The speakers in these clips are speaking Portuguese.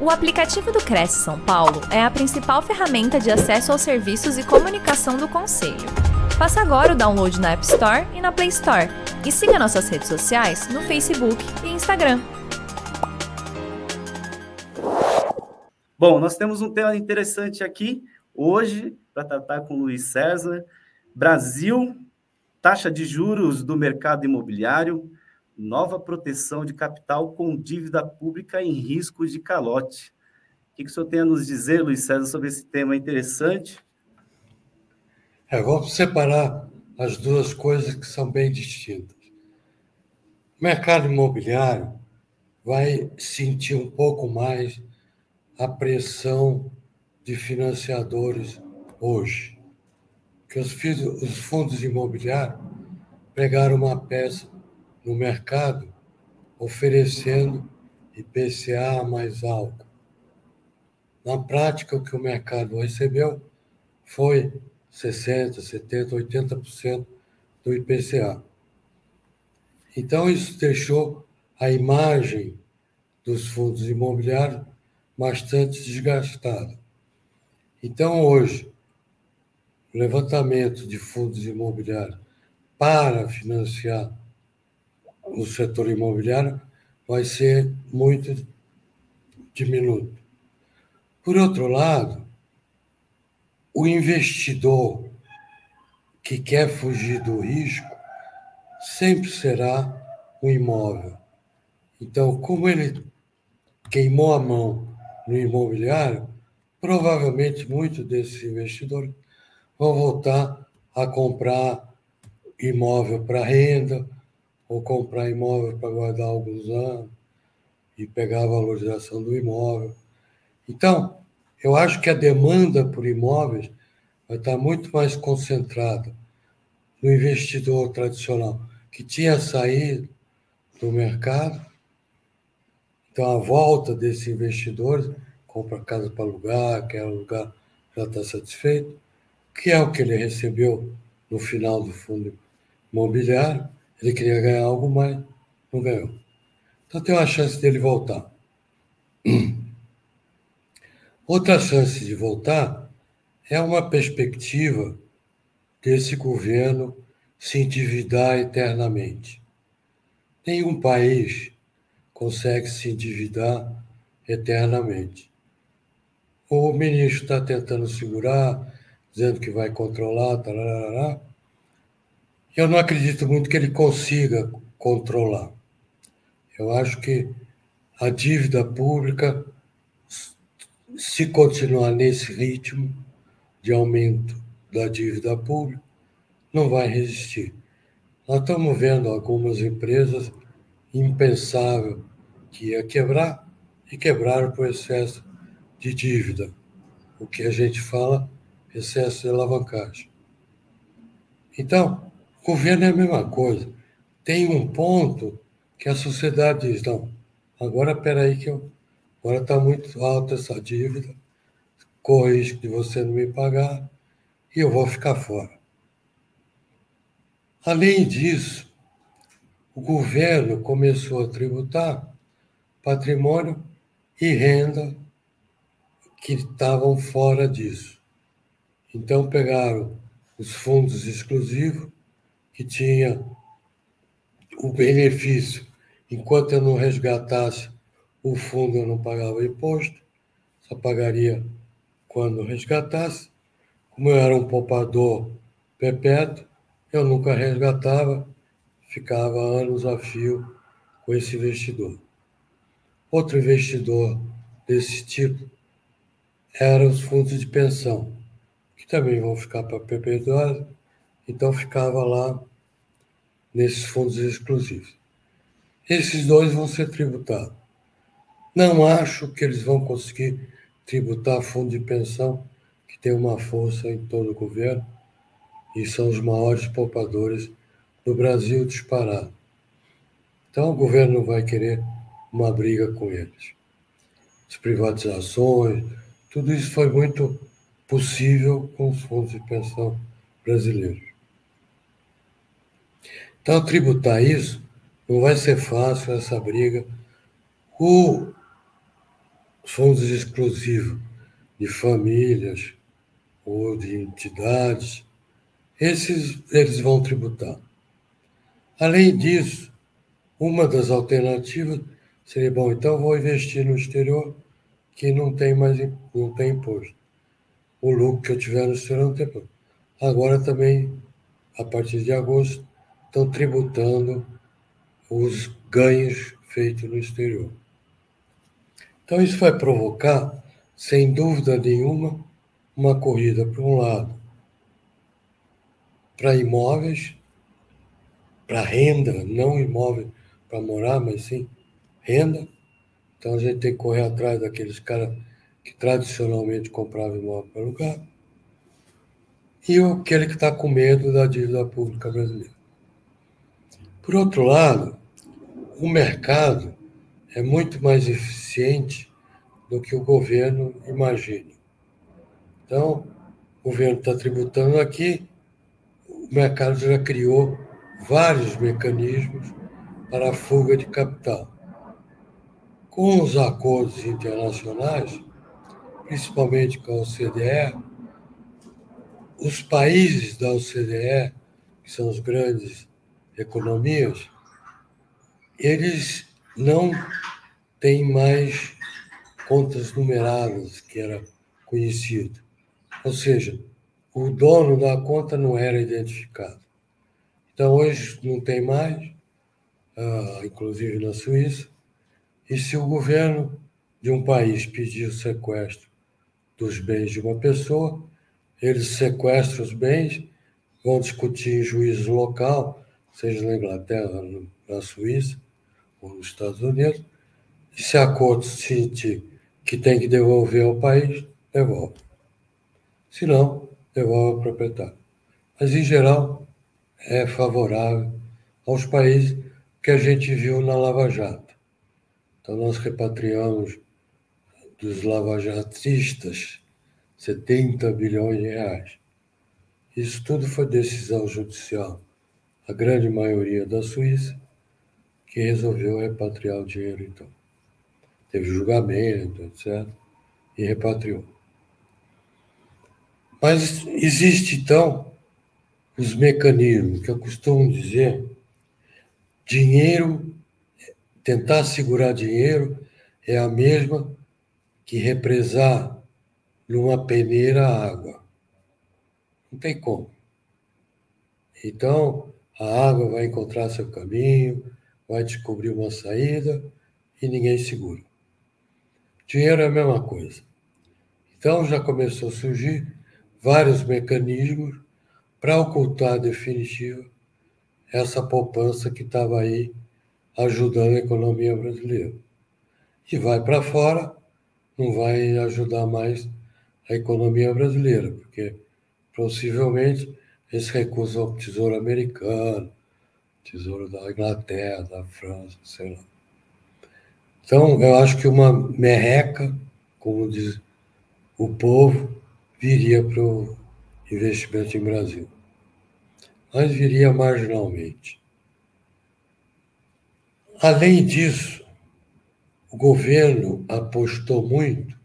O aplicativo do Cresce São Paulo é a principal ferramenta de acesso aos serviços e comunicação do Conselho. Faça agora o download na App Store e na Play Store. E siga nossas redes sociais no Facebook e Instagram. Bom, nós temos um tema interessante aqui hoje para tratar com o Luiz César. Brasil, taxa de juros do mercado imobiliário, nova proteção de capital com dívida pública em riscos de calote. O que, que o senhor tem a nos dizer, Luiz César, sobre esse tema interessante? É, vamos separar as duas coisas que são bem distintas. O mercado imobiliário vai sentir um pouco mais a pressão de financiadores hoje. Que os, os fundos imobiliários pegaram uma peça no mercado oferecendo IPCA mais alto. Na prática, o que o mercado recebeu foi 60%, 70%, 80% do IPCA. Então, isso deixou a imagem dos fundos imobiliários bastante desgastada. Então, hoje, o levantamento de fundos imobiliários para financiar o setor imobiliário vai ser muito diminuto. Por outro lado, o investidor que quer fugir do risco sempre será o imóvel. Então, como ele queimou a mão no imobiliário, provavelmente muitos desses investidores vão voltar a comprar imóvel para renda ou comprar imóvel para guardar alguns anos e pegar a valorização do imóvel. Então, eu acho que a demanda por imóveis vai estar muito mais concentrada no investidor tradicional que tinha saído do mercado. Então, a volta desses investidores, compra casa para alugar, quer alugar, já está satisfeito, que é o que ele recebeu no final do fundo imobiliário, ele queria ganhar algo mais, não ganhou. Então tem uma chance dele voltar. Outra chance de voltar é uma perspectiva desse governo se endividar eternamente. Nenhum país consegue se endividar eternamente. O ministro está tentando segurar, dizendo que vai controlar, tarará, eu não acredito muito que ele consiga controlar. Eu acho que a dívida pública, se continuar nesse ritmo de aumento da dívida pública, não vai resistir. Nós estamos vendo algumas empresas impensável que ia quebrar e quebraram por excesso de dívida, o que a gente fala excesso de alavancagem. Então, Governo é a mesma coisa. Tem um ponto que a sociedade diz, não, agora peraí que eu, agora está muito alta essa dívida, corre risco de você não me pagar e eu vou ficar fora. Além disso, o governo começou a tributar patrimônio e renda que estavam fora disso. Então pegaram os fundos exclusivos que tinha o benefício, enquanto eu não resgatasse o fundo, eu não pagava imposto, só pagaria quando resgatasse. Como eu era um poupador perpétuo, eu nunca resgatava, ficava anos a fio com esse investidor. Outro investidor desse tipo eram os fundos de pensão, que também vão ficar para perpetuar, então ficava lá nesses fundos exclusivos. Esses dois vão ser tributados. Não acho que eles vão conseguir tributar fundo de pensão, que tem uma força em todo o governo e são os maiores poupadores do Brasil disparado. Então o governo não vai querer uma briga com eles. As privatizações, tudo isso foi muito possível com os fundos de pensão brasileiros. Então, tributar isso não vai ser fácil essa briga. O, os fundos exclusivos de famílias ou de entidades, esses eles vão tributar. Além disso, uma das alternativas seria, bom, então vou investir no exterior que não tem mais não tem imposto. O lucro que eu tiver no exterior não tem. Agora também, a partir de agosto, estão tributando os ganhos feitos no exterior. Então, isso vai provocar, sem dúvida nenhuma, uma corrida para um lado para imóveis, para renda, não imóvel para morar, mas sim renda. Então a gente tem que correr atrás daqueles caras que tradicionalmente compravam imóvel para alugar. E aquele que está com medo da dívida pública brasileira. Por outro lado, o mercado é muito mais eficiente do que o governo imagina. Então, o governo está tributando aqui, o mercado já criou vários mecanismos para a fuga de capital. Com os acordos internacionais, principalmente com a OCDE, os países da OCDE, que são as grandes economias, eles não têm mais contas numeradas, que era conhecido. Ou seja, o dono da conta não era identificado. Então, hoje não tem mais, uh, inclusive na Suíça, e se o governo de um país pedir o sequestro dos bens de uma pessoa, eles sequestram os bens, vão discutir em juízo local, seja na Inglaterra, na Suíça ou nos Estados Unidos, e se a corte sentir que tem que devolver ao país, devolve. Se não, devolve ao proprietário. Mas, em geral, é favorável aos países que a gente viu na Lava Jato. Então, nós repatriamos dos lavajatistas 70 bilhões de reais. Isso tudo foi decisão judicial, a grande maioria da Suíça, que resolveu repatriar o dinheiro, então. Teve julgamento, etc., e repatriou. Mas existe, então, os mecanismos que eu costumo dizer, dinheiro, tentar segurar dinheiro é a mesma que represar numa peneira água. Não tem como. Então, a água vai encontrar seu caminho, vai descobrir uma saída e ninguém segura. Dinheiro é a mesma coisa. Então, já começou a surgir vários mecanismos para ocultar definitivo essa poupança que estava aí ajudando a economia brasileira. E vai para fora, não vai ajudar mais a economia brasileira, porque possivelmente esse recurso é o Tesouro Americano, Tesouro da Inglaterra, da França, sei lá. Então, eu acho que uma merreca, como diz o povo, viria para o investimento em Brasil. Mas viria marginalmente. Além disso, o governo apostou muito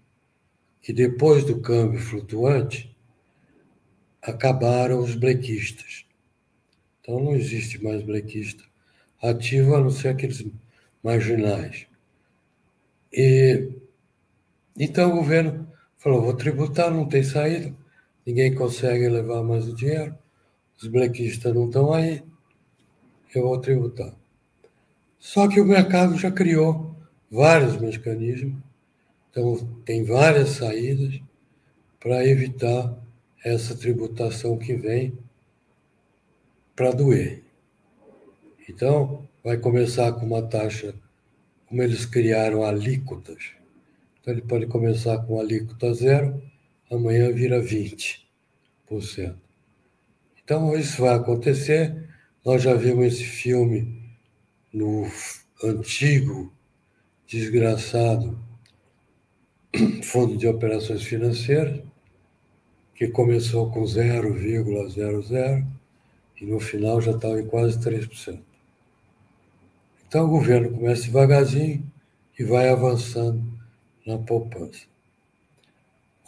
que depois do câmbio flutuante acabaram os blequistas. Então não existe mais blequista ativo a não ser aqueles marginais. E então o governo Falou, vou tributar, não tem saída, ninguém consegue levar mais o dinheiro, os blequistas não estão aí, eu vou tributar. Só que o mercado já criou vários mecanismos, então tem várias saídas para evitar essa tributação que vem para doer. Então, vai começar com uma taxa, como eles criaram alíquotas, então, ele pode começar com alíquota zero, amanhã vira 20%. Então, isso vai acontecer. Nós já vimos esse filme no antigo, desgraçado Fundo de Operações Financeiras, que começou com 0,00 e no final já estava em quase 3%. Então, o governo começa devagarzinho e vai avançando na poupança.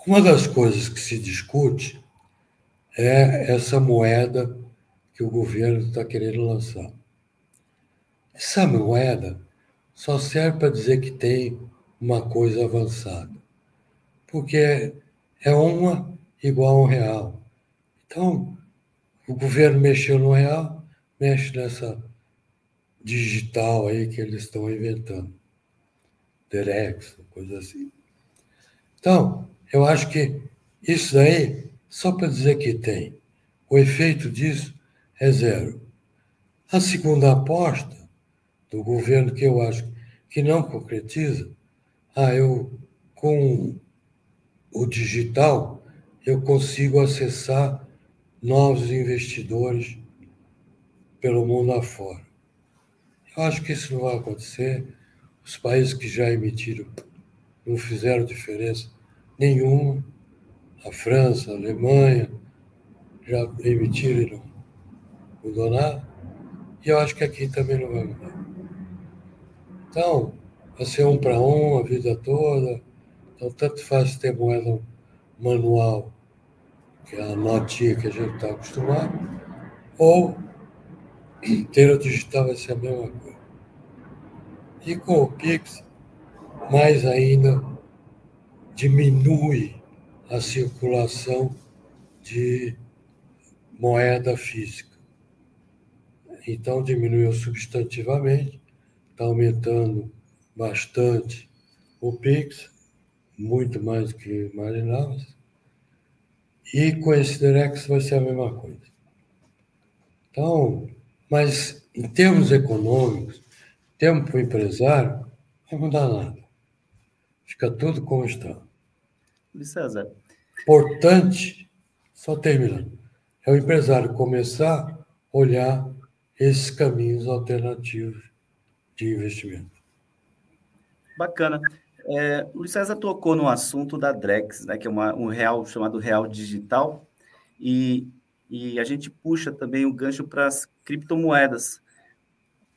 Uma das coisas que se discute é essa moeda que o governo está querendo lançar. Essa moeda só serve para dizer que tem uma coisa avançada, porque é uma igual a um real. Então, o governo mexeu no real, mexe nessa digital aí que eles estão inventando. Derex, coisa assim. Então, eu acho que isso aí, só para dizer que tem, o efeito disso é zero. A segunda aposta do governo, que eu acho que não concretiza, ah, eu com o digital eu consigo acessar novos investidores pelo mundo afora. Eu acho que isso não vai acontecer. Os países que já emitiram não fizeram diferença nenhuma. A França, a Alemanha já emitiram e não mudou nada. E eu acho que aqui também não vai mudar. Então, vai ser um para um a vida toda. Então, tanto faz ter moeda manual, que é a notinha que a gente está acostumado, ou ter o digital vai ser a mesma coisa. E com o Pix, mais ainda diminui a circulação de moeda física. Então, diminuiu substantivamente, está aumentando bastante o Pix, muito mais do que imaginávamos. E com esse Direx vai ser a mesma coisa. Então, mas em termos econômicos, tempo para o empresário, não vai mudar nada. Fica tudo como está. Luiz César. Importante, só terminando, é o empresário começar a olhar esses caminhos alternativos de investimento. Bacana. É, o Luiz César tocou no assunto da Drex, né, que é uma, um real chamado real digital, e, e a gente puxa também o gancho para as criptomoedas.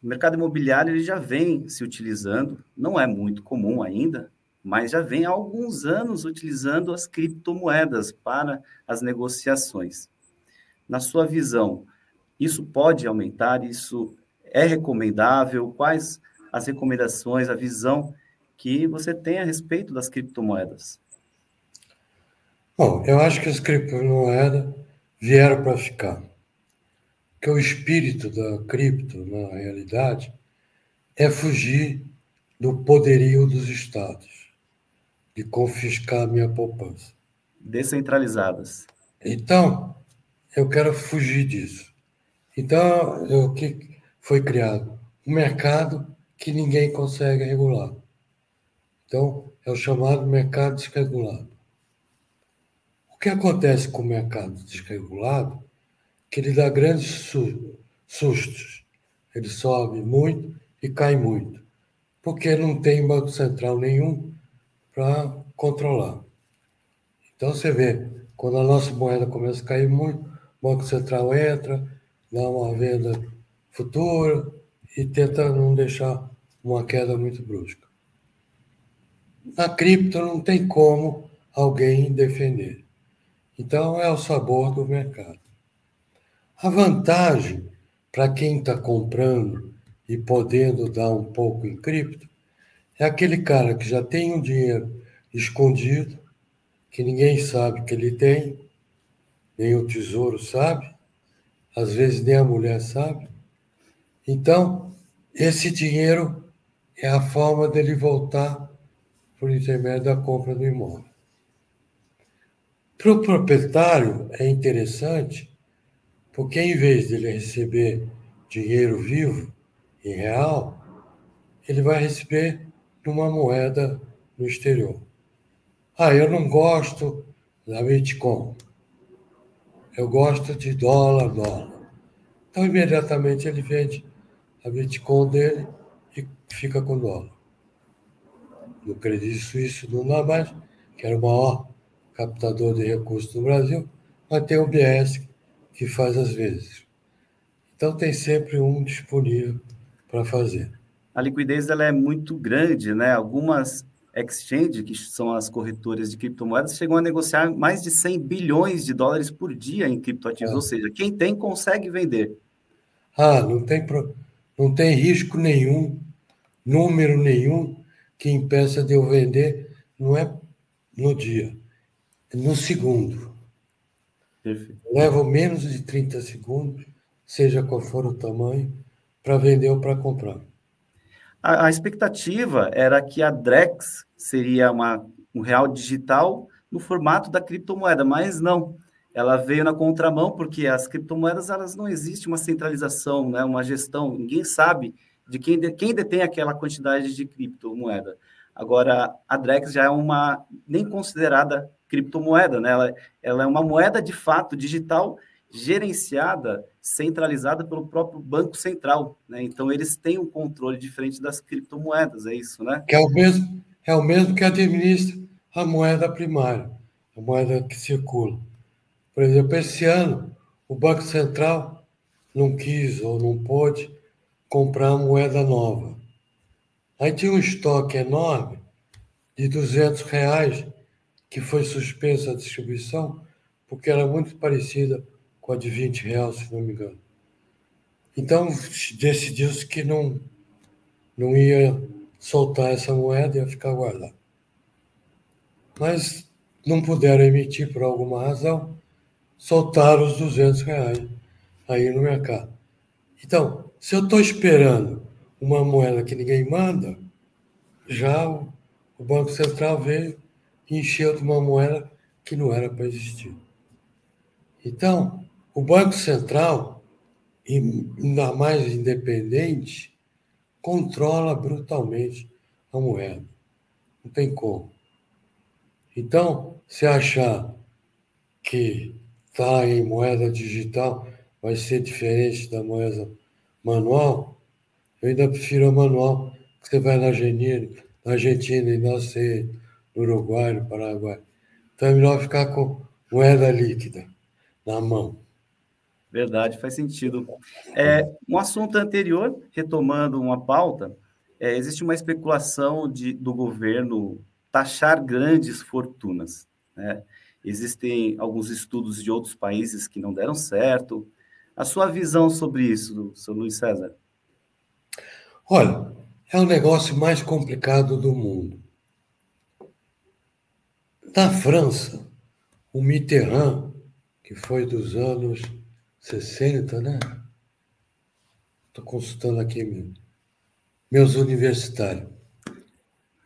O mercado imobiliário ele já vem se utilizando, não é muito comum ainda, mas já vem há alguns anos utilizando as criptomoedas para as negociações. Na sua visão, isso pode aumentar? Isso é recomendável? Quais as recomendações, a visão que você tem a respeito das criptomoedas? Bom, eu acho que as criptomoedas vieram para ficar. Que o espírito da cripto, na realidade, é fugir do poderio dos estados, de confiscar a minha poupança. Descentralizadas. Então, eu quero fugir disso. Então, o que foi criado? Um mercado que ninguém consegue regular. Então, é o chamado mercado desregulado. O que acontece com o mercado desregulado? Que ele dá grandes sustos. Ele sobe muito e cai muito, porque não tem banco central nenhum para controlar. Então, você vê, quando a nossa moeda começa a cair muito, o Banco Central entra, dá uma venda futura e tenta não deixar uma queda muito brusca. Na cripto não tem como alguém defender. Então é o sabor do mercado. A vantagem para quem está comprando e podendo dar um pouco em cripto é aquele cara que já tem um dinheiro escondido, que ninguém sabe que ele tem, nem o tesouro sabe, às vezes nem a mulher sabe. Então, esse dinheiro é a forma dele voltar por intermédio da compra do imóvel. Para o proprietário é interessante, porque em vez de ele receber dinheiro vivo, em real, ele vai receber numa moeda no exterior. Ah, eu não gosto da Bitcoin. Eu gosto de dólar, dólar. Então, imediatamente ele vende a Bitcoin dele e fica com dólar do Credit Suisse do mais, que era o maior captador de recursos do Brasil, mas tem o BS que faz às vezes. Então tem sempre um disponível para fazer. A liquidez ela é muito grande, né? Algumas exchange, que são as corretoras de criptomoedas, chegam a negociar mais de 100 bilhões de dólares por dia em criptoativos, é. ou seja, quem tem consegue vender. Ah, não tem, não tem risco nenhum, número nenhum que impeça de eu vender, não é no dia, é no segundo. Perfeito. Levo menos de 30 segundos, seja qual for o tamanho, para vender ou para comprar. A, a, expectativa era que a Drex seria uma, um real digital no formato da criptomoeda, mas não. Ela veio na contramão porque as criptomoedas elas não existe uma centralização, né, uma gestão. Ninguém sabe de quem, de, quem detém aquela quantidade de criptomoeda. Agora, a Drex já é uma nem considerada criptomoeda, né? Ela, ela é uma moeda de fato digital gerenciada, centralizada pelo próprio Banco Central, né? Então eles têm um controle diferente das criptomoedas, é isso, né? Que é o mesmo, é o mesmo que administra a moeda primária, a moeda que circula. Por exemplo, esse ano o Banco Central não quis ou não pôde comprar moeda nova. Aí tinha um estoque enorme de 200 reais que foi suspensa a distribuição porque era muito parecida com a de 20 reais, se não me engano. Então decidiu-se que não, não ia soltar essa moeda, ia ficar guardada. Mas não puderam emitir por alguma razão, soltaram os 200 reais aí no mercado. Então, se eu estou esperando uma moeda que ninguém manda, já o, Banco Central veio e encheu de uma moeda que não era para existir. Então, o Banco Central, ainda mais independente, controla brutalmente a moeda. Não tem como. Então, se achar que está em moeda digital vai ser diferente da moeda manual, eu ainda prefiro a manual, que você vai na Argentina, na Argentina e não sei, no Uruguai, no Paraguai. Então é melhor ficar com moeda líquida na mão. Verdade, faz sentido. É, um assunto anterior, retomando uma pauta, é, existe uma especulação de, do governo taxar grandes fortunas. Né? Existem alguns estudos de outros países que não deram certo. A sua visão sobre isso, seu Luiz César? Olha, é o negócio mais complicado do mundo. Na França, o Mitterrand, que foi dos anos 60, né? Estou consultando aqui meus universitários.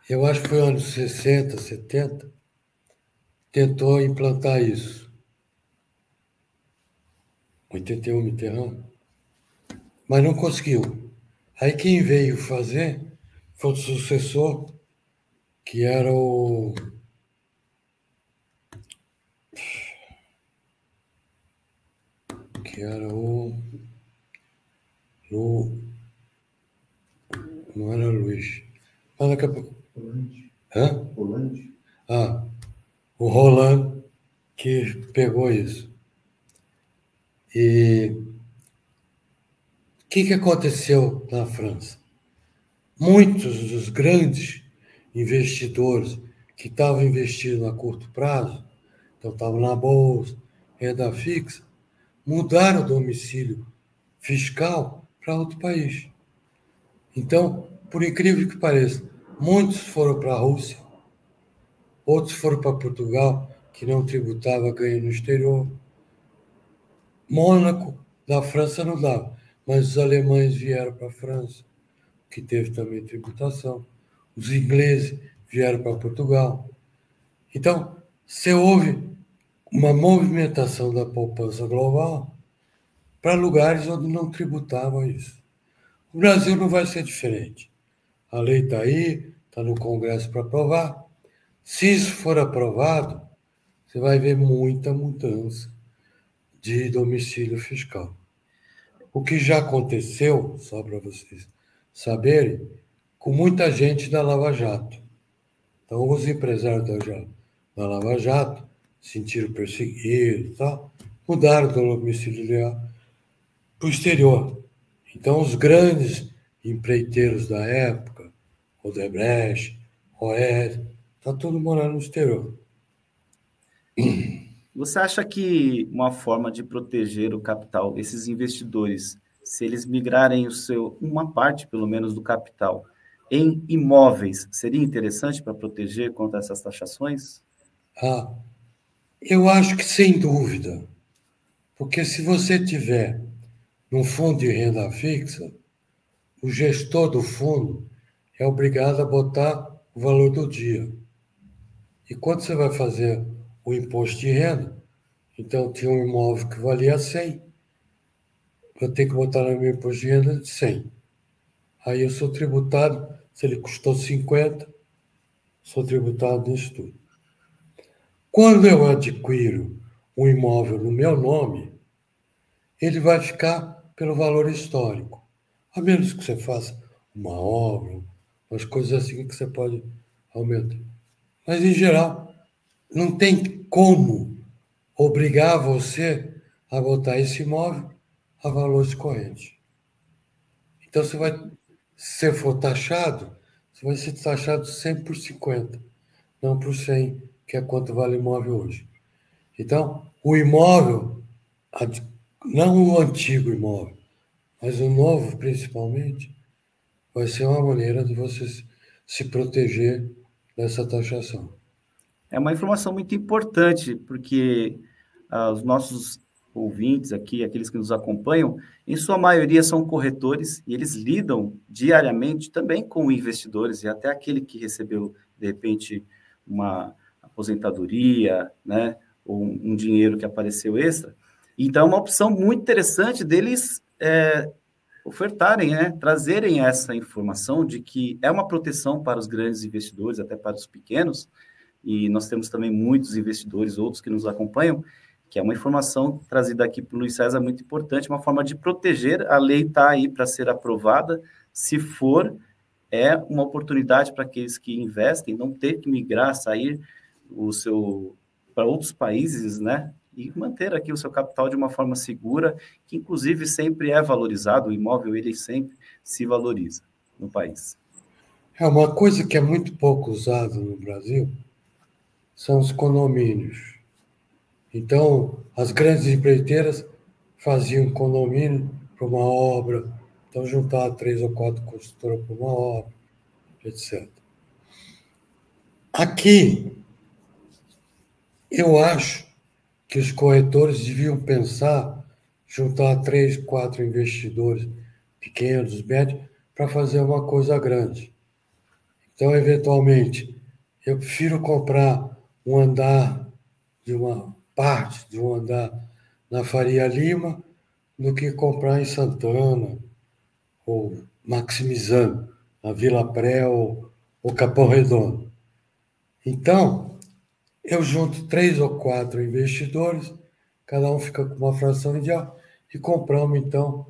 Eu acho que foi anos 60, 70, tentou implantar isso. 81 Mitterrand, mas não conseguiu. Aí quem veio fazer foi o sucessor, que era o. Que era o. Lu, não era Luiz. Mas daqui a pouco. Hã? Rolante. Ah, o Roland que pegou isso. E que, que aconteceu na França? Muitos dos grandes investidores que estavam investindo a curto prazo, então estavam na bolsa, renda fixa, mudaram o domicílio fiscal para outro país. Então, por incrível que pareça, muitos foram para a Rússia, outros foram para Portugal, que não tributava ganho no exterior. Mônaco, da França, não dava mas os alemães vieram para a França, que teve também tributação, os ingleses vieram para Portugal. Então, se houve uma movimentação da poupança global para lugares onde não tributavam isso. O Brasil não vai ser diferente. A lei está aí, está no Congresso para aprovar. Se isso for aprovado, você vai ver muita mudança de domicílio fiscal. O que já aconteceu, só para vocês saberem, com muita gente da Lava Jato. Então, os empresários da, da Lava Jato sentiram perseguidos tal, mudaram do domicílio para o exterior. Então, os grandes empreiteiros da época, Odebrecht, OES, está tudo morando no exterior. Você acha que uma forma de proteger o capital, esses investidores, se eles migrarem o seu, uma parte, pelo menos, do capital em imóveis, seria interessante para proteger contra essas taxações? Ah, eu acho que sem dúvida. Porque se você tiver num fundo de renda fixa, o gestor do fundo é obrigado a botar o valor do dia. E quando você vai fazer o imposto de renda, então tinha um imóvel que valia 100, eu tenho que botar no meu imposto de renda de 100. Aí eu sou tributado, se ele custou 50, sou tributado nisso tudo. Quando eu adquiro um imóvel no meu nome, ele vai ficar pelo valor histórico. A menos que você faça uma obra, umas coisas assim que você pode aumentar. Mas, em geral, não tem como obrigar você a botar esse imóvel a valores correntes. Então, você vai, se for taxado, você vai ser taxado 100 por 50, não por 100, que é quanto vale o imóvel hoje. Então, o imóvel, não o antigo imóvel, mas o novo, principalmente, vai ser uma maneira de você se proteger dessa taxação. É uma informação muito importante, porque ah, os nossos ouvintes aqui, aqueles que nos acompanham, em sua maioria são corretores e eles lidam diariamente também com investidores e até aquele que recebeu, de repente, uma aposentadoria, né, ou um, dinheiro que apareceu extra. Então, é uma opção muito interessante deles é, ofertarem, né, trazerem essa informação de que é uma proteção para os grandes investidores, até para os pequenos, e nós temos também muitos investidores, outros que nos acompanham, que é uma informação trazida aqui por Luiz César muito importante, uma forma de proteger, a lei está aí para ser aprovada, se for, é uma oportunidade para aqueles que investem não ter que migrar, sair o seu para outros países, né? E manter aqui o seu capital de uma forma segura, que inclusive sempre é valorizado, o imóvel ele sempre se valoriza no país. É uma coisa que é muito pouco usada no Brasil são os condomínios. Então, as grandes empreiteiras faziam condomínio para uma obra, então juntar três ou quatro construtoras para uma obra, etc. Aqui, eu acho que os corretores deviam pensar, juntar três, quatro investidores pequenos, médios, para fazer uma coisa grande. Então, eventualmente, eu prefiro comprar um andar de uma parte de um andar na Faria Lima do que comprar em Santana ou maximizando na Vila Pré ou, ou Capão Redondo. Então, eu junto três ou quatro investidores, cada um fica com uma fração ideal, e compramos, então,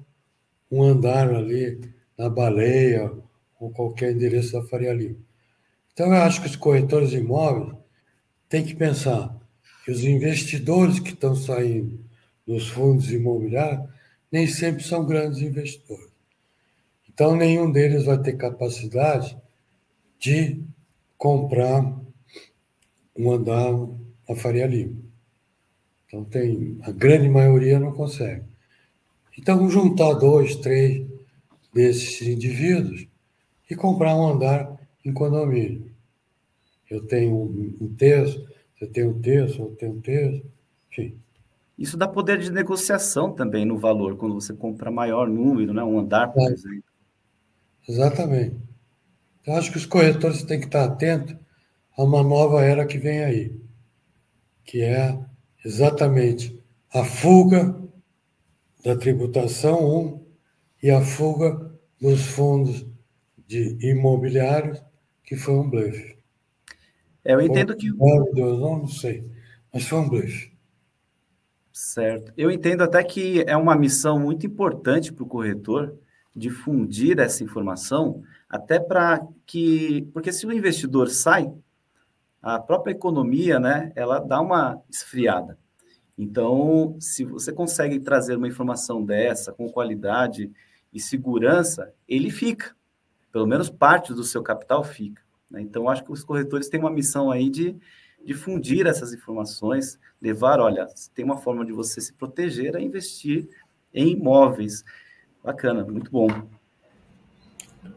um andar ali na Baleia ou qualquer endereço da Faria Lima. Então, eu acho que os corretores de imóveis têm que pensar que os investidores que estão saindo dos fundos imobiliários nem sempre são grandes investidores. Então, nenhum deles vai ter capacidade de comprar um andar na Faria Lima. Então tem a grande maioria não consegue. Então juntar dois, três desses indivíduos e comprar um andar em condomínio. Eu tenho um terço, você tem um terço, eu tenho um terço, enfim. Isso dá poder de negociação também no valor, quando você compra maior número, né? um andar, por é. exemplo. Exatamente. Então, acho que os corretores têm que estar atentos a uma nova era que vem aí, que é exatamente a fuga da tributação 1 e a fuga dos fundos de imobiliários, que foi um blefe. Eu entendo que. Deus, não, não sei, mas um blefe. Certo. Eu entendo até que é uma missão muito importante para o corretor difundir essa informação, até para que. Porque se o investidor sai, a própria economia, né, ela dá uma esfriada. Então, se você consegue trazer uma informação dessa com qualidade e segurança, ele fica. Pelo menos parte do seu capital fica. Né? Então, acho que os corretores têm uma missão aí de difundir essas informações, levar, olha, tem uma forma de você se proteger a investir em imóveis. Bacana, muito bom.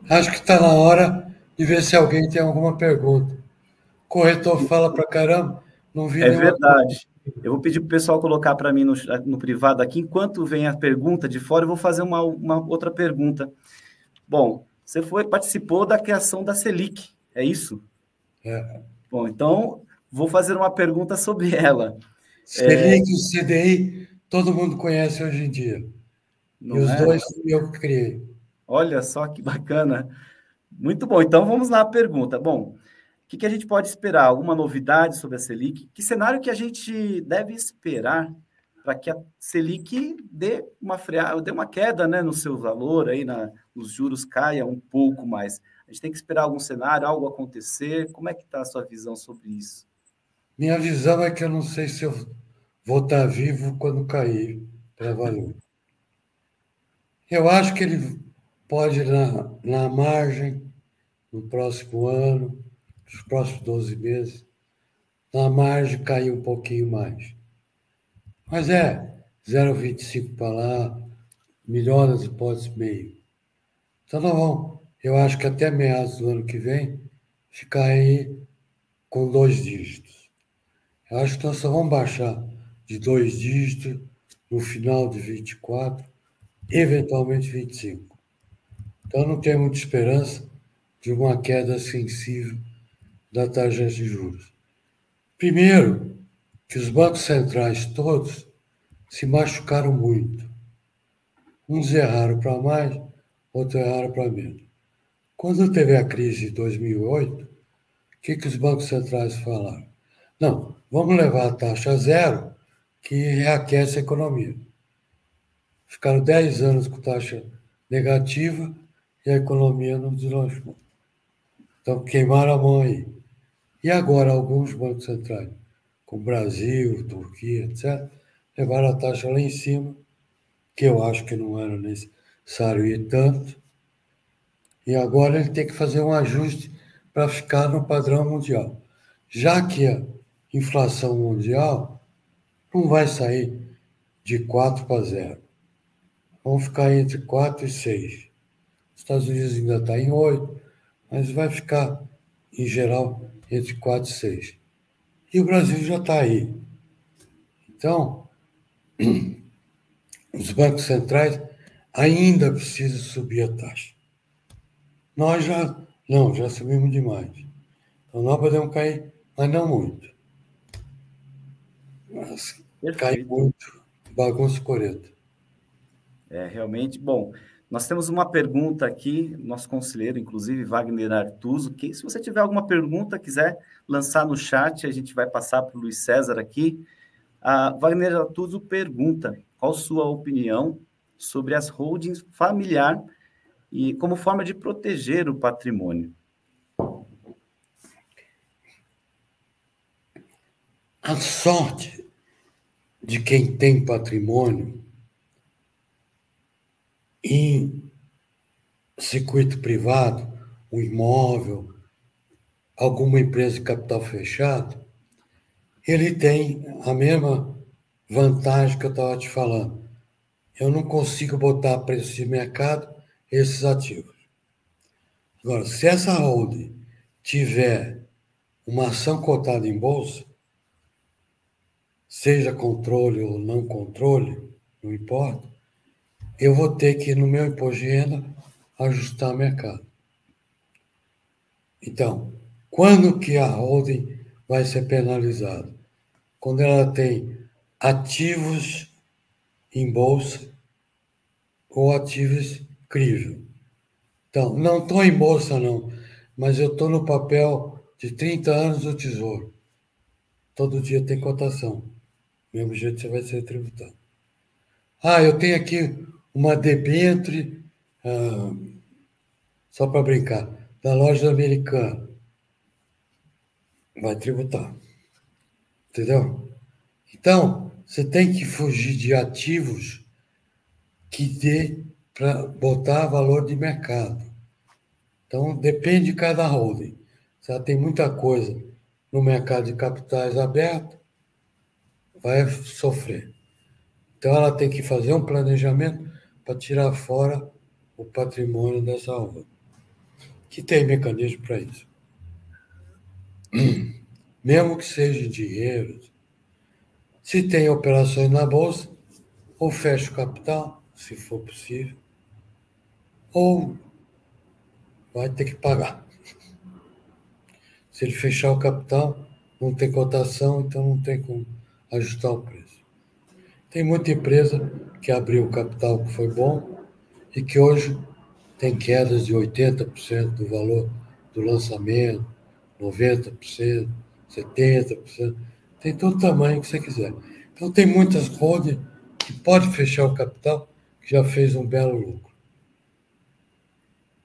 Acho que está na hora de ver se alguém tem alguma pergunta. O corretor fala para caramba, não vi É verdade. Eu vou pedir para o pessoal colocar para mim no, no, privado aqui, enquanto vem a pergunta de fora, eu vou fazer uma, uma outra pergunta. Bom, você foi participou da criação da Selic, é isso? É. Bom, então vou fazer uma pergunta sobre ela. Selic e é... CDI, todo mundo conhece hoje em dia. Não e os é? dois eu criei. Olha só que bacana. Muito bom. Então vamos lá à pergunta. Bom, o que, que, a gente pode esperar? Alguma novidade sobre a Selic? Que cenário que a gente deve esperar para que a Selic dê uma freada, dê uma queda né, no seu valor, aí na, os juros caia um pouco mais? A gente tem que esperar algum cenário, algo acontecer? Como é que está a sua visão sobre isso? Minha visão é que eu não sei se eu vou estar vivo quando cair para valer. Eu acho que ele pode, na, na margem, no próximo ano, nos próximos 12 meses, na margem cair um pouquinho mais. Mas é 0,25 para lá, melhor nas hipóteses meio. Então nós vamos, eu acho que até meados do ano que vem, ficar aí com dois dígitos. Eu acho que nós só vamos baixar de dois dígitos no final de 24, eventualmente 25. Então não tem muita esperança de uma queda sensível da taxa de juros. Primeiro, que os bancos centrais todos se machucaram muito. Uns erraram para mais, outros erraram para menos. Quando teve a crise de 2008, o que, que os bancos centrais falaram? Não, vamos levar a taxa a zero, que reaquece a economia. Ficaram 10 anos com taxa negativa e a economia não deslanchou. Então, queimaram a mão aí. E agora, alguns bancos centrais, como Brasil, Turquia, etc., levaram a taxa lá em cima, que eu acho que não era necessário ir tanto. E agora ele tem que fazer um ajuste para ficar no padrão mundial. Já que a inflação mundial não vai sair de 4 para 0. Vão ficar entre 4 e 6. Os Estados Unidos ainda está em 8, mas vai ficar, em geral, entre 4 e 6. E o Brasil já está aí. Então, os bancos centrais ainda precisam subir a taxa. Nós já, não, já subimos demais. Então, nós podemos cair, mas não muito. Mas cai muito, bagunça coreta. É, realmente, bom, nós temos uma pergunta aqui, nosso conselheiro, inclusive Wagner Artuso, que se você tiver alguma pergunta, quiser lançar no chat, a gente vai passar para o Luiz César aqui. A Wagner Artuso pergunta: qual sua opinião sobre as holdings familiar e como forma de proteger o patrimônio? A sorte de quem tem patrimônio em circuito privado, um imóvel, alguma empresa de capital fechado, ele tem a mesma vantagem que eu estava te falando. Eu não consigo botar preço de mercado esses ativos. Agora, se essa holding tiver uma ação cotada em bolsa, seja controle ou não controle, não importa, eu vou ter que, no meu imposto de renda, ajustar o mercado. Então, quando que a holding vai ser penalizada? Quando ela tem ativos em bolsa ou ativos crível. Então, não estou em bolsa, não, mas eu estou no papel de 30 anos do Tesouro. Todo dia tem cotação. Do mesmo jeito você vai ser tributado. Ah, eu tenho aqui uma debênture, ah, só para brincar, da loja americana. Vai tributar. Entendeu? Então, você tem que fugir de ativos que dê para botar valor de mercado. Então, depende de cada holding. se ela tem muita coisa no mercado de capitais aberto, vai sofrer. Então, ela tem que fazer um planejamento para tirar fora o patrimônio dessa obra, que tem mecanismo para isso. Mesmo que seja dinheiro, se tem operações na bolsa, ou fecha o capital, se for possível, ou vai ter que pagar. Se ele fechar o capital, não tem cotação, então não tem como ajustar o preço. Tem muita empresa que abriu o capital que foi bom e que hoje tem quedas de 80% do valor do lançamento, 90%, 70%, tem todo o tamanho que você quiser. Então tem muitas holdings que pode fechar o capital que já fez um belo lucro.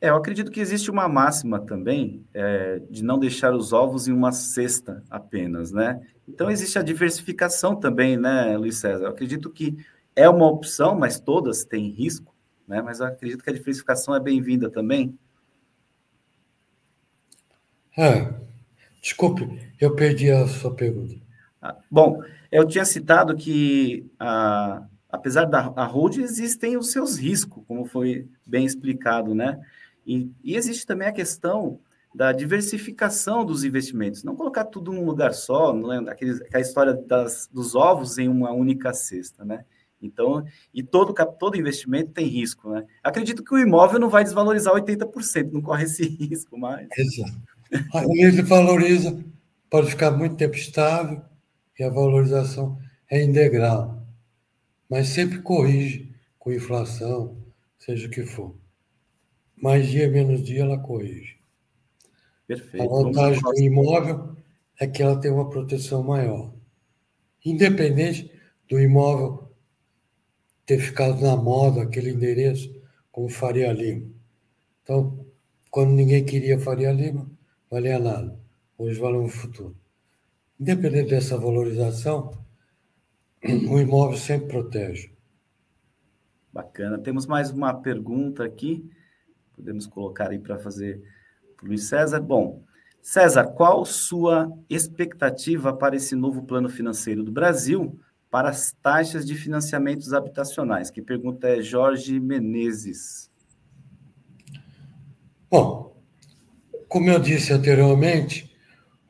É, eu acredito que existe uma máxima também é, de não deixar os ovos em uma cesta apenas, né? Então existe a diversificação também, né, Luiz César? Eu acredito que é uma opção, mas todas têm risco, né? Mas eu acredito que a diversificação é bem-vinda também. É, desculpe, eu perdi a sua pergunta. Ah, bom, eu tinha citado que a, apesar da hold existem os seus riscos, como foi bem explicado, né? E, e, existe também a questão da diversificação dos investimentos, não colocar tudo num lugar só, não é? Aquela história das, dos ovos em uma única cesta, né? Então, e todo, todo investimento tem risco, né? Acredito que o imóvel não vai desvalorizar 80%, não corre esse risco mais. Exato. Ele valoriza, pode ficar muito tempo estável, e a valorização é integral, mas sempre corrige com inflação, seja o que for. Mais dia, menos dia, ela corrige. Perfeito. A vantagem do imóvel é que ela tem uma proteção maior. Independente do imóvel ter ficado na moda, aquele endereço, como Faria Lima. Então, quando ninguém queria Faria Lima, valia nada. Hoje vale no futuro. Independente dessa valorização, o imóvel sempre protege. Bacana. Temos mais uma pergunta aqui. Podemos colocar aí para fazer para o Luiz César. Bom, César, qual sua expectativa para esse novo plano financeiro do Brasil para as taxas de financiamentos habitacionais? Que pergunta é Jorge Menezes. Bom, como eu disse anteriormente,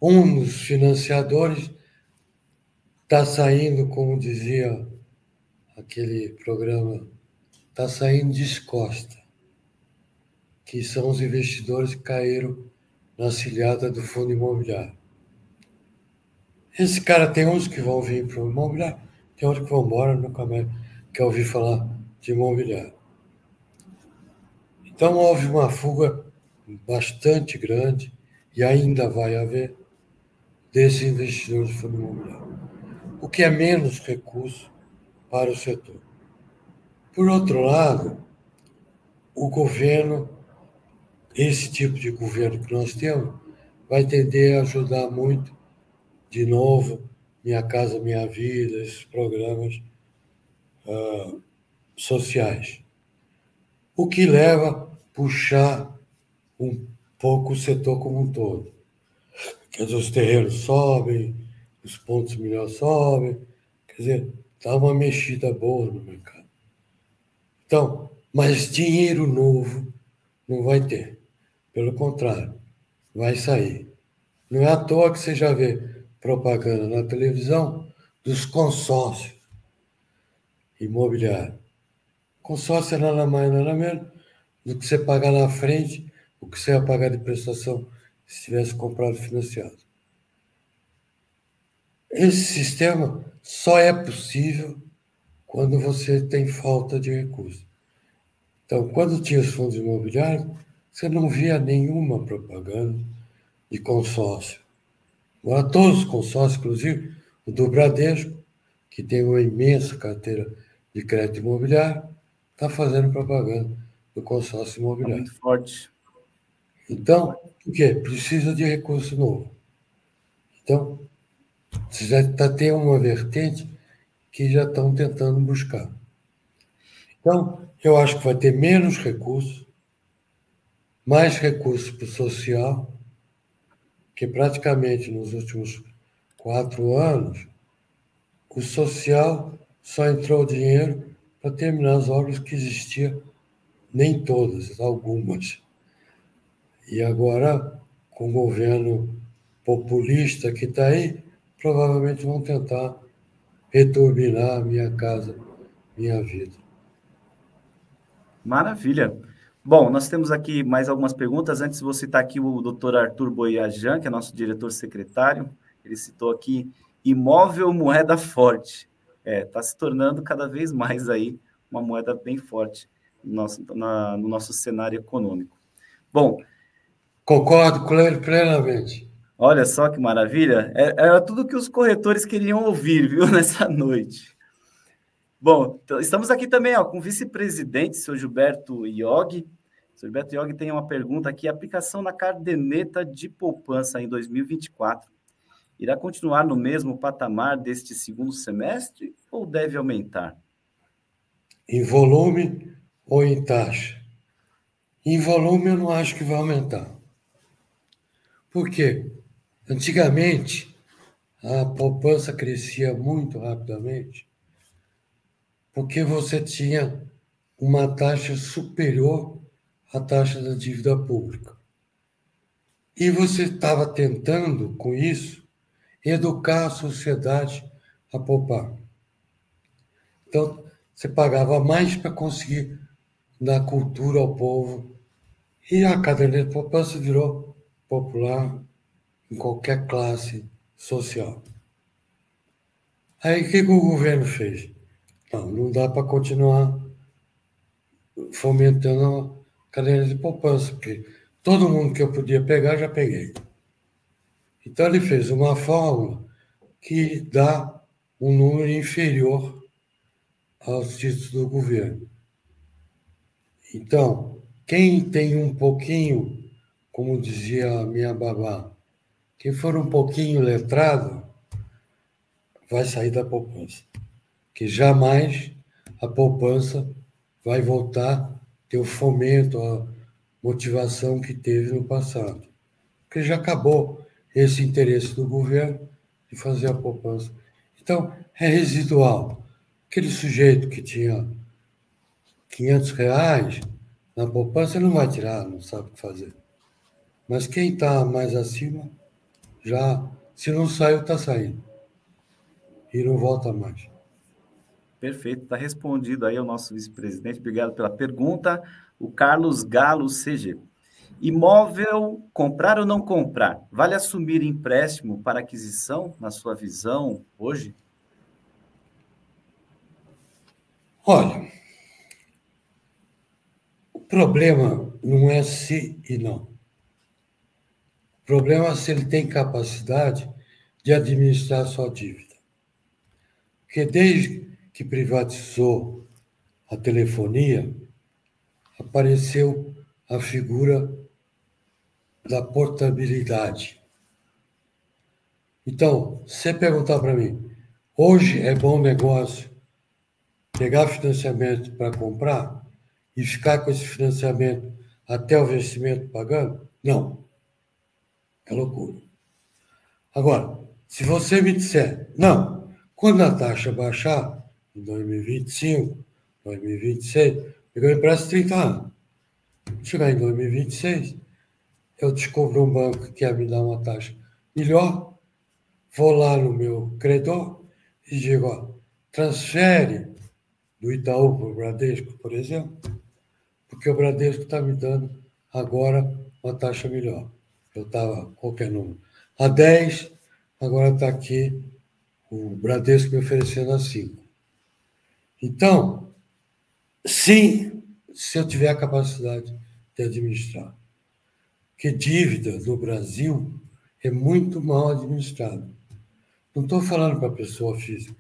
um dos financiadores está saindo, como dizia aquele programa, está saindo descosta, que são os investidores que caíram na cilhada do fundo imobiliário. Esse cara tem uns que vão vir para o imobiliário, tem outros que vão embora, nunca mais quer ouvir falar de imobiliário. Então houve uma fuga bastante grande, e ainda vai haver, desses investidores de fundo imobiliário, o que é menos recurso para o setor. Por outro lado, o governo, esse tipo de governo que nós temos, vai tender a ajudar muito, de novo, Minha Casa Minha Vida, esses programas uh, sociais. O que leva a puxar um pouco o setor como um todo. Quer dizer, os terrenos sobem, os pontos melhores sobem, quer dizer, dá uma mexida boa no mercado. Então, mas dinheiro novo não vai ter. Pelo contrário, vai sair. Não é à toa que você já vê propaganda na televisão dos consórcios imobiliários. Consórcio é nada mais, nada menos do que você pagar na frente o que você ia pagar de prestação se tivesse comprado financiado. Esse sistema só é possível quando você tem falta de recursos. Então, quando tinha os fundos imobiliários, você não via nenhuma propaganda de consórcio. Agora, todos os consórcios, inclusive o do Bradesco, que tem uma imensa carteira de crédito imobiliário, está fazendo propaganda do consórcio imobiliário. É muito forte. Então, o quê? Precisa de recurso novo. Então, já está tendo uma vertente que já estão tentando buscar. Então, eu acho que vai ter menos recursos, mais recursos para o social que praticamente nos últimos quatro anos, o social só entrou dinheiro para terminar as obras que existiam, nem todas, algumas. E agora, com o governo populista que está aí, provavelmente vão tentar returbinar minha casa, minha vida. Maravilha. Bom, nós temos aqui mais algumas perguntas. Antes vou citar aqui o doutor Arthur Boiajan, que é nosso diretor secretário. Ele citou aqui imóvel moeda forte. É, está se tornando cada vez mais aí uma moeda bem forte no nosso, na, no nosso cenário econômico. Bom. Concordo com ele plenamente. Olha só que maravilha. É, era tudo que os corretores queriam ouvir, viu, nessa noite. Bom, então, estamos aqui também ó, com o vice-presidente, seu Gilberto Iog. Seu Gilberto Iog tem uma pergunta aqui. aplicação na caderneta de poupança em 2024 irá continuar no mesmo patamar deste segundo semestre ou deve aumentar? Em volume ou em taxa? Em volume eu não acho que vai aumentar. Por quê? Antigamente, a poupança crescia muito rapidamente porque você tinha uma taxa superior à taxa da dívida pública. E você estava tentando, com isso, educar a sociedade a poupar. Então, você pagava mais para conseguir dar cultura ao povo. E a caderneta de poupança virou popular em qualquer classe social. Aí o que, que o governo fez? Não, não dá para continuar fomentando a cadeia de poupança, porque todo mundo que eu podia pegar, já peguei. Então, ele fez uma fórmula que dá um número inferior aos títulos do governo. Então, quem tem um pouquinho, como dizia a minha babá, quem for um pouquinho letrado, vai sair da poupança que jamais a poupança vai voltar ter o fomento, a motivação que teve no passado. Porque já acabou esse interesse do governo de fazer a poupança. Então, é residual. Aquele sujeito que tinha 500 reais na poupança não vai tirar, não sabe o que fazer. Mas quem está mais acima, já, se não saiu, está saindo. E não volta mais. Perfeito, está respondido aí ao nosso vice-presidente. Obrigado pela pergunta. O Carlos Galo CG. Imóvel, comprar ou não comprar? Vale assumir empréstimo para aquisição, na sua visão, hoje? Olha, o problema não é se e não. O problema é se ele tem capacidade de administrar sua dívida. Porque desde que privatizou a telefonia, apareceu a figura da portabilidade. Então, se perguntar para mim, hoje é bom negócio pegar financiamento para comprar e ficar com esse financiamento até o vencimento pagando? Não. É loucura. Agora, se você me disser, não, quando a taxa baixar, em 2025, 2026, pegou empréstimo 30 anos. Chegar em 2026, eu descubro um banco que quer me dar uma taxa melhor, vou lá no meu credor e digo, ó, transfere do Itaú para o Bradesco, por exemplo, porque o Bradesco está me dando agora uma taxa melhor. Eu estava, qualquer número, a 10, agora está aqui o Bradesco me oferecendo a 5. Então, sim, se eu tiver a capacidade de administrar. Porque dívida no Brasil é muito mal administrada. Não estou falando para pessoa física,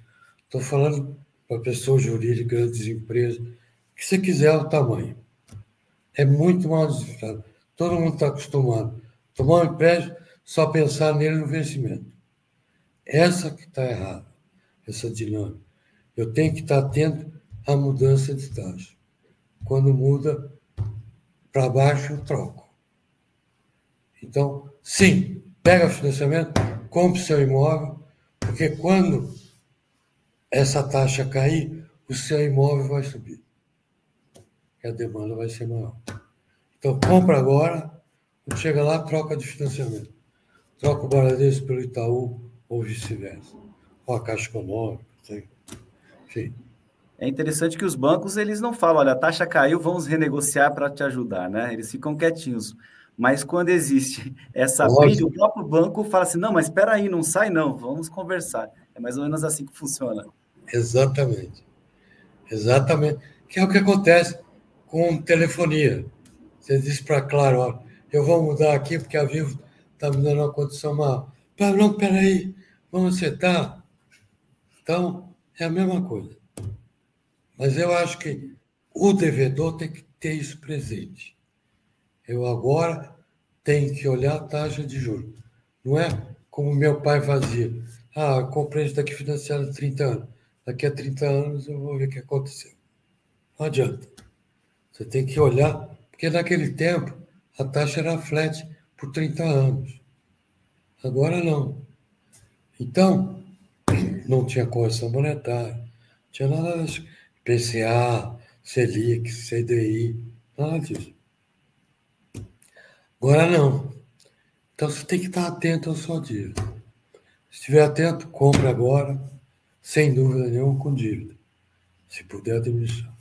estou falando para pessoa jurídica, grandes empresas, que você quiser o tamanho. É muito mal administrado. Todo mundo está acostumado a tomar um empréstimo, só pensar nele no vencimento. Essa que está errada, essa dinâmica. Eu tenho que estar atento à mudança de taxa. Quando muda para baixo, eu troco. Então, sim, pega financiamento, compre seu imóvel, porque quando essa taxa cair, o seu imóvel vai subir. E a demanda vai ser maior. Então, compra agora, chega lá, troca de financiamento. Troca o Bradesco pelo Itaú ou vice-versa. Ou a Caixa Econômica, É interessante que os bancos eles não falam, olha, a taxa caiu, vamos renegociar para te ajudar, né? Eles ficam quietinhos. Mas quando existe essa briga, o próprio banco fala assim, não, mas espera aí, não sai não, vamos conversar. É mais ou menos assim que funciona. Exatamente. Exatamente. Que é o que acontece com telefonia. Você diz para Claro, ó, eu vou mudar aqui porque a Vivo está me dando uma condição mal. Não, peraí, vamos acertar. Então, é a mesma coisa. Mas eu acho que o devedor tem que ter isso presente. Eu agora tenho que olhar a taxa de juros. Não é como meu pai fazia. Ah, comprei isso daqui financiado há 30 anos. Daqui a 30 anos eu vou ver o que aconteceu. Não adianta. Você tem que olhar, porque naquele tempo a taxa era flat por 30 anos. Agora não. Então, não tinha correção monetária, tinha nada disso. PCA, Selic, CDI, nada disso. Agora não. Então você tem que estar atento ao seu dívida. Se estiver atento, compre agora, sem dúvida nenhuma, com dívida. Se puder, administrar.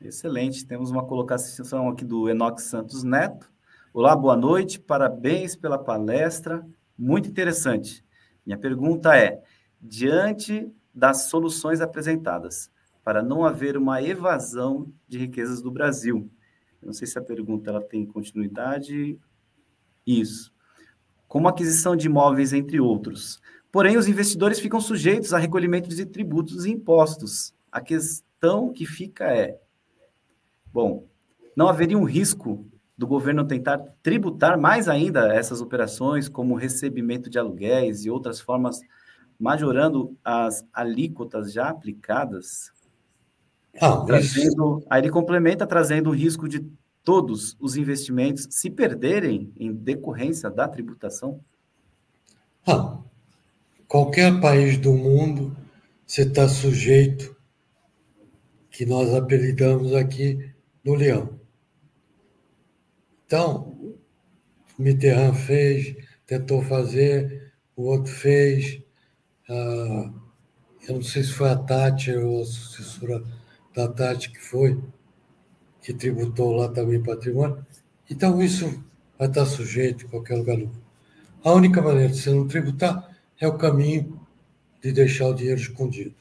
Excelente. Temos uma colocação aqui do Enox Santos Neto. Olá, boa noite. Parabéns pela palestra. Muito interessante. Minha pergunta é: diante das soluções apresentadas, para não haver uma evasão de riquezas do Brasil. não sei se a pergunta ela tem continuidade. Isso. Como aquisição de imóveis, entre outros. Porém, os investidores ficam sujeitos a recolhimento de tributos e impostos. A questão que fica é: bom, não haveria um risco do governo tentar tributar mais ainda essas operações, como recebimento de aluguéis e outras formas, majorando as alíquotas já aplicadas? Ah, trazendo, aí ele complementa trazendo o risco de todos os investimentos se perderem em decorrência da tributação? Ah, qualquer país do mundo você está sujeito, que nós apelidamos aqui no leão. Então, Mitterrand fez, tentou fazer, o outro fez. Ah, eu não sei se foi a Tati ou a sucessora da Tati que foi, que tributou lá também patrimônio. Então, isso vai estar sujeito em qualquer lugar do mundo. A única maneira de você não tributar é o caminho de deixar o dinheiro escondido.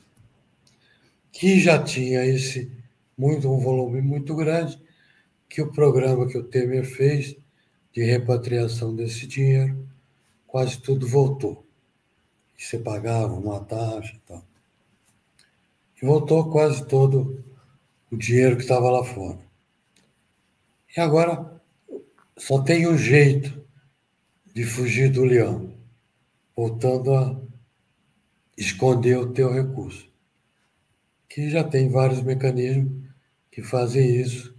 Que já tinha esse muito um volume muito grande, que o programa que o Temer fez de repatriação desse dinheiro, quase tudo voltou. E você pagava uma taxa e tal. E voltou quase todo o dinheiro que estava lá fora. E agora só tem um jeito de fugir do leão, voltando a esconder o teu recurso. Que já tem vários mecanismos que fazem isso,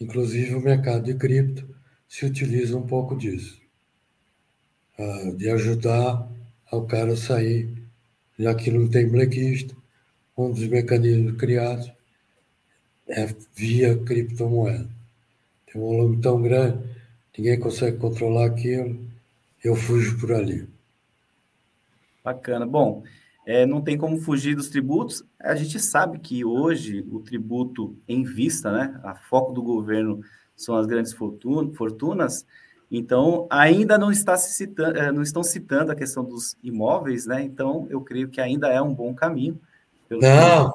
inclusive o mercado de cripto se utiliza um pouco disso, ah, de ajudar ao cara sair, já que não tem blacklist, um dos mecanismos criados é via criptomoeda. Tem um volume tão grande, ninguém consegue controlar aquilo, eu fujo por ali. Bacana. Bom, é, não tem como fugir dos tributos. A gente sabe que hoje o tributo em vista, né, a foco do governo são as grandes fortunas, então ainda não, está se citando, é, não estão citando a questão dos imóveis, né? Então eu creio que ainda é um bom caminho. Não,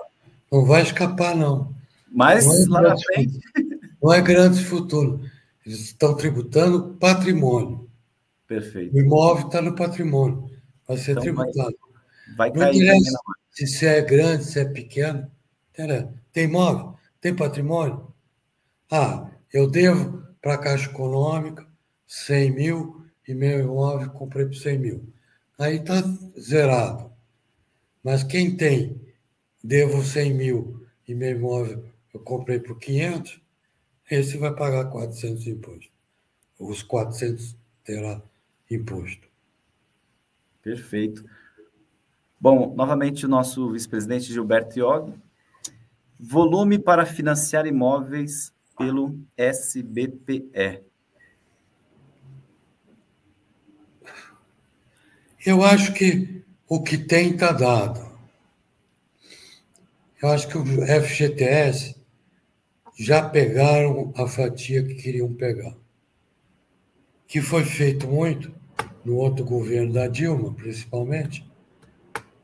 não vai escapar, não. Mas é lá na frente. Não é grande futuro. Eles estão tributando patrimônio. Perfeito. O imóvel está no patrimônio. Vai ser então, tributado. Vai, vai cair. Se, se é grande, se é pequeno. Tem imóvel? Tem patrimônio? Ah, eu devo para a Caixa Econômica 100 mil e meu imóvel comprei por 100 mil. Aí está zerado. Mas quem tem, devo 100 mil e meu imóvel eu comprei por 500, esse vai pagar 400 de imposto. Os 400 terá imposto. Perfeito. Bom, novamente o nosso vice-presidente Gilberto Iog. Volume para financiar imóveis pelo SBPE. Eu acho que o que tem está dado. Eu acho que o FGTS já pegaram a fatia que queriam pegar. Que foi feito muito no outro governo da Dilma, principalmente,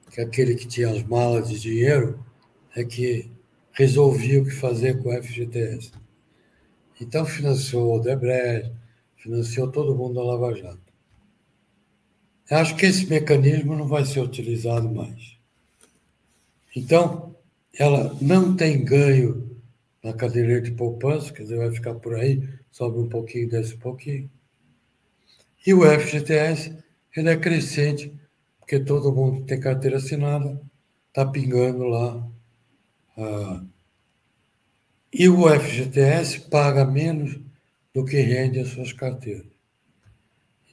que é aquele que tinha as malas de dinheiro é que resolvia o que fazer com o FGTS. Então financiou o Odebrecht, financiou todo mundo da Lava Jato. Acho que esse mecanismo não vai ser utilizado mais. Então, ela não tem ganho na cadeira de poupança, quer dizer, vai ficar por aí, sobe um pouquinho, desce um pouquinho. E o FGTS, ele é crescente, porque todo mundo tem carteira assinada, está pingando lá. Ah, e o FGTS paga menos do que rende as suas carteiras.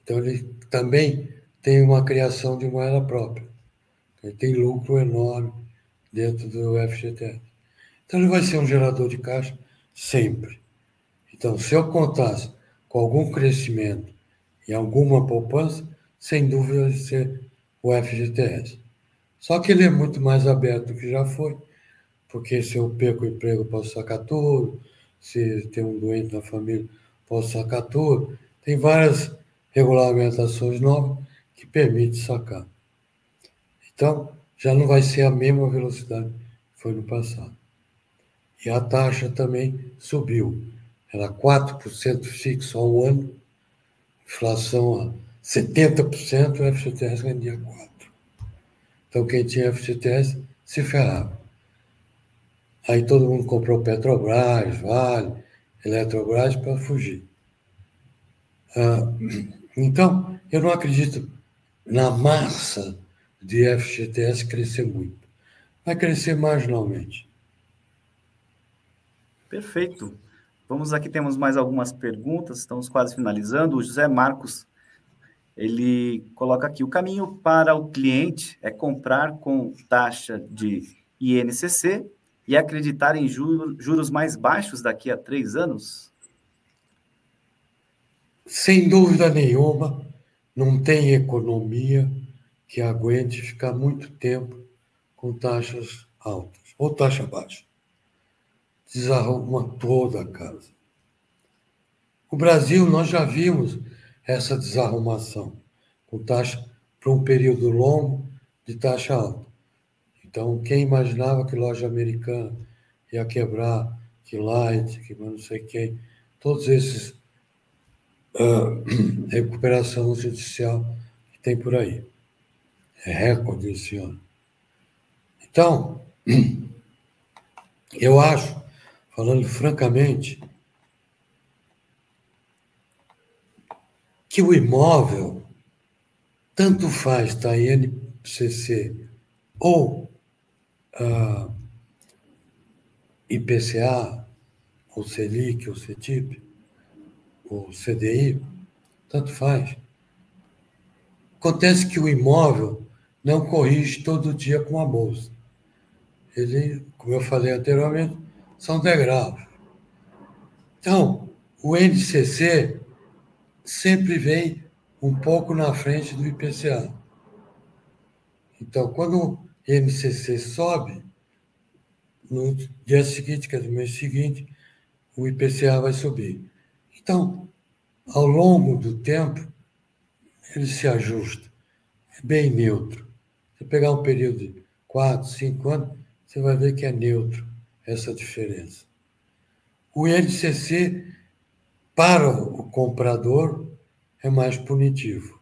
Então, ele também tem uma criação de moeda própria. Ele tem lucro enorme dentro do FGTS. Então, ele vai ser um gerador de caixa sempre. Então, se eu contasse com algum crescimento e alguma poupança, sem dúvida vai ser o FGTS. Só que ele é muito mais aberto do que já foi, porque se eu perco o emprego, posso sacar tudo, se tem um doente na família, posso sacar tudo. Tem várias regulamentações novas que permite sacar. Então, já não vai ser a mesma velocidade que foi no passado. E a taxa também subiu. Era 4% fixo ao ano, inflação a 70%, o FGTS rendia 4%. Então, quem tinha FGTS se ferrava. Aí todo mundo comprou Petrobras, Vale, Eletrobras para fugir. Ah, então, eu não acredito na massa de FGTS crescer muito. Vai crescer marginalmente. Perfeito. Vamos aqui, temos mais algumas perguntas, estamos quase finalizando. O José Marcos, ele coloca aqui, o caminho para o cliente é comprar com taxa de INCC e acreditar em juros mais baixos daqui a três anos? Sem dúvida nenhuma, não tem economia que aguente ficar muito tempo com taxas altas ou taxa baixa. Desarruma toda a casa. O Brasil, nós já vimos essa desarrumação com taxa para um período longo de taxa alta. Então, quem imaginava que loja americana ia quebrar, que Light, que não sei quem, todos esses uh, recuperação judicial que tem por aí. É recorde esse ano. Então, eu acho, falando francamente, que o imóvel tanto faz estar tá, em NCC ou uh, IPCA, ou Selic, ou CETIP, o CDI, tanto faz. Acontece que o imóvel não corrige todo dia com a bolsa. Ele, como eu falei anteriormente, são degraus. Então, o NCC sempre vem um pouco na frente do IPCA. Então, quando o NCC sobe, no dia seguinte, que é do mês seguinte, o IPCA vai subir. Então, ao longo do tempo, ele se ajusta. É bem neutro. Se pegar um período de quatro, cinco anos, você vai ver que é neutro essa diferença. O INCC, para o comprador, é mais punitivo.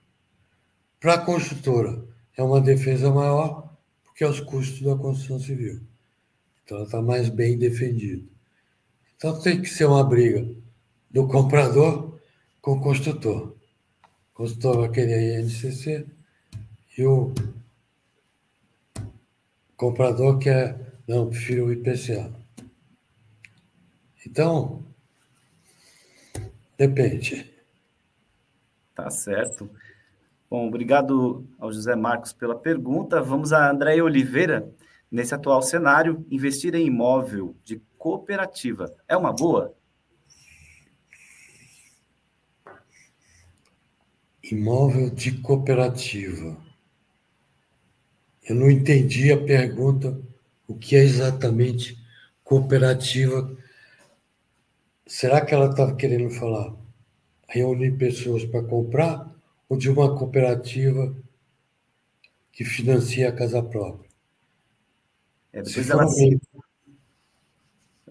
Para a construtora, é uma defesa maior, porque é os custos da construção civil. Então, ela está mais bem defendida. Então, tem que ser uma briga do comprador com o construtor. O construtor vai querer INCC e o comprador quer, não, prefiro o IPCA. Então, depende. Tá certo. Bom, obrigado ao José Marcos pela pergunta. Vamos a André Oliveira. Nesse atual cenário, investir em imóvel de cooperativa é uma boa? Imóvel de cooperativa. Eu não entendi a pergunta, o que é exatamente cooperativa. Será que ela estava querendo falar reunir pessoas para comprar ou de uma cooperativa que financia a casa própria? É, depois ela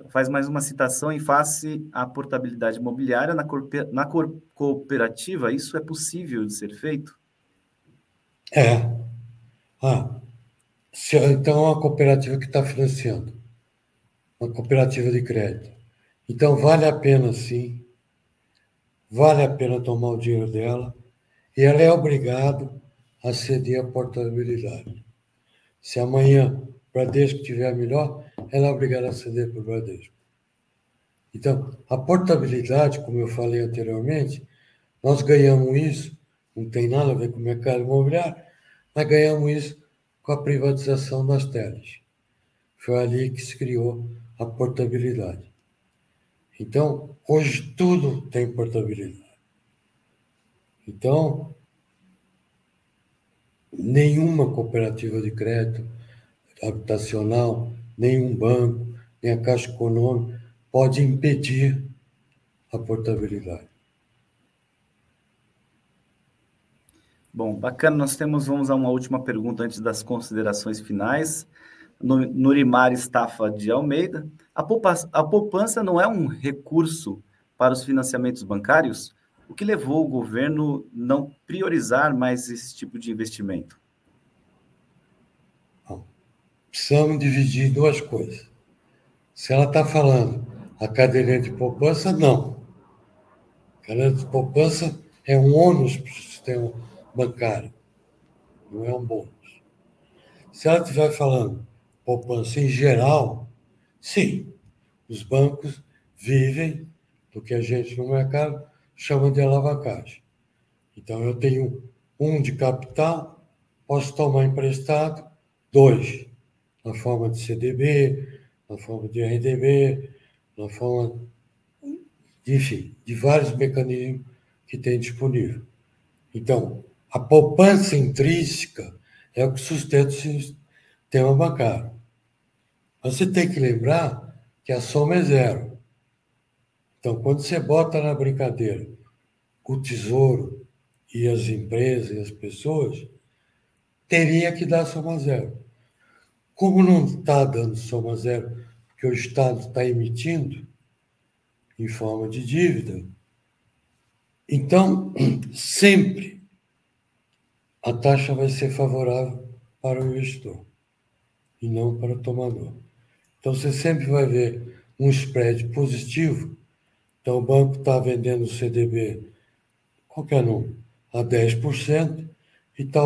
faz mais uma citação em face à portabilidade imobiliária na, na cooperativa. Isso é possível de ser feito? É. Ah, se, então é uma cooperativa que está financiando, uma cooperativa de crédito. Então vale a pena sim, vale a pena tomar o dinheiro dela e ela é obrigada a ceder a portabilidade. Se amanhã o Bradesco tiver melhor, ela é obrigada a ceder para o Bradesco. Então, a portabilidade, como eu falei anteriormente, nós ganhamos isso, não tem nada a ver com o mercado imobiliário, mas ganhamos isso com a privatização das teles. Foi ali que se criou a portabilidade. Então, hoje tudo tem portabilidade. Então, nenhuma cooperativa de crédito habitacional, nenhum banco, nem a Caixa Econômica pode impedir a portabilidade. Bom, bacana. Nós temos, vamos a uma última pergunta antes das considerações finais. Nurimar Estafa de Almeida. A poupança, a poupança não é um recurso para os financiamentos bancários? O que levou o governo não priorizar mais esse tipo de investimento? Precisamos dividir duas coisas. Se ela está falando a cadeirinha de poupança, não. A cadeira de poupança é um ônus para o sistema bancário, não é um bônus. Se ela estiver falando poupança em geral, sim, os bancos vivem do que a gente no mercado chama de alavancagem. Então, eu tenho um de capital, posso tomar emprestado dois, na forma de CDB, na forma de RDB, na forma, enfim, de vários mecanismos que tem disponível. Então, a poupança intrínseca é o que sustenta o sistema bancário. Você tem que lembrar que a soma é zero. Então, quando você bota na brincadeira o tesouro e as empresas e as pessoas, teria que dar soma zero. Como não está dando soma zero, porque o Estado está emitindo em forma de dívida, então sempre a taxa vai ser favorável para o investidor e não para o tomador. Então você sempre vai ver um spread positivo então, o banco está vendendo o CDB, qualquer número, a 10% e está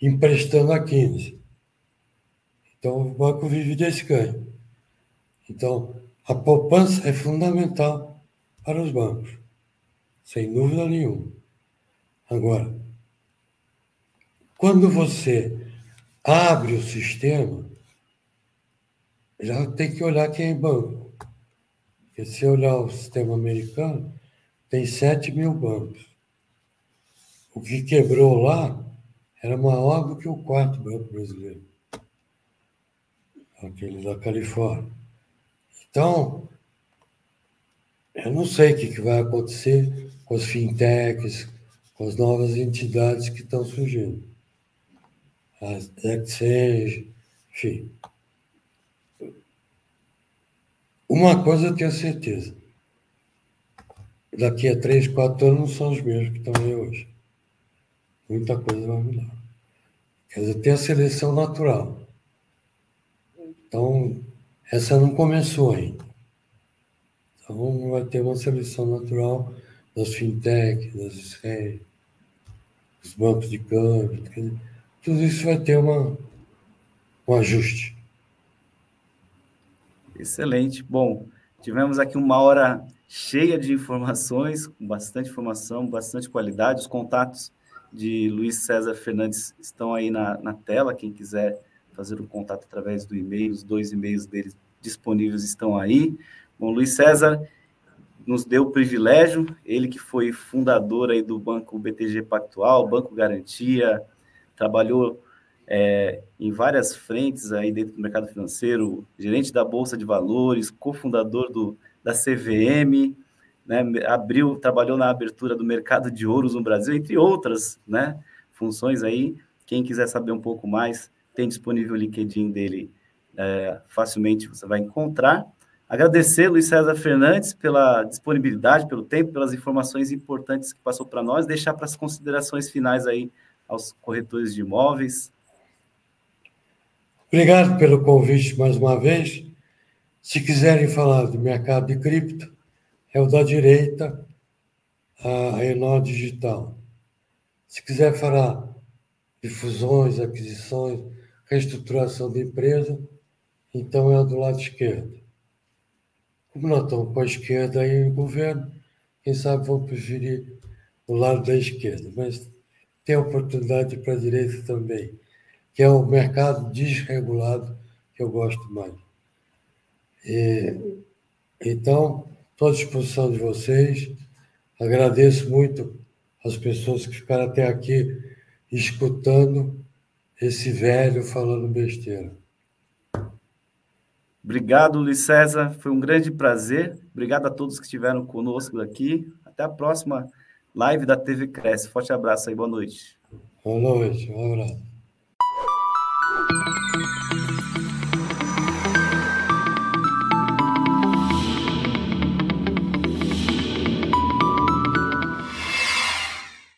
emprestando a 15%. Então, o banco vive desse ganho. Então, a poupança é fundamental para os bancos, sem dúvida nenhuma. Agora, quando você abre o sistema, já tem que olhar quem é banco. Porque se olhar o sistema americano, tem 7 mil bancos. O que quebrou lá era maior do que o quarto banco brasileiro, aquele da Califórnia. Então, eu não sei o que vai acontecer com as fintechs, com as novas entidades que estão surgindo. As exchange, enfim. Uma coisa eu tenho certeza. Daqui a três, quatro anos não são os mesmos que estão aí hoje. Muita coisa vai mudar. Quer dizer, tem a seleção natural. Então, essa não começou ainda. Então, vai ter uma seleção natural das fintechs, das SREI, dos bancos de câmbio. Tudo isso vai ter uma, um ajuste. Excelente. Bom, tivemos aqui uma hora cheia de informações, com bastante informação, bastante qualidade. Os contatos de Luiz César Fernandes estão aí na, na tela. Quem quiser fazer um contato através do e-mail, os dois e-mails dele disponíveis estão aí. Bom, Luiz César nos deu o privilégio, ele que foi fundador aí do Banco BTG Pactual, Banco Garantia, trabalhou é, em várias frentes aí dentro do mercado financeiro, gerente da Bolsa de Valores, cofundador do, da CVM, né, abriu, trabalhou na abertura do mercado de ouros no Brasil, entre outras né, funções aí. Quem quiser saber um pouco mais, tem disponível o LinkedIn dele, é, facilmente você vai encontrar. Agradecer, Luiz César Fernandes, pela disponibilidade, pelo tempo, pelas informações importantes que passou para nós, deixar para as considerações finais aí aos corretores de imóveis. Obrigado pelo convite mais uma vez. Se quiserem falar do mercado de cripto, é o da direita, a Renault Digital. Se quiser falar de fusões, aquisições, reestruturação de empresa, então é do lado esquerdo. Como nós estamos com a esquerda aí no governo, quem sabe vão preferir o lado da esquerda, mas tem oportunidade para a direita também, que é o mercado desregulado que eu gosto mais. E, então, estou à disposição de vocês. Agradeço muito as pessoas que ficaram até aqui escutando esse velho falando besteira. Obrigado, Luiz César. Foi um grande prazer. Obrigado a todos que estiveram conosco aqui. Até a próxima live da TV Cresce. Forte abraço aí, boa noite. Boa noite, um abraço.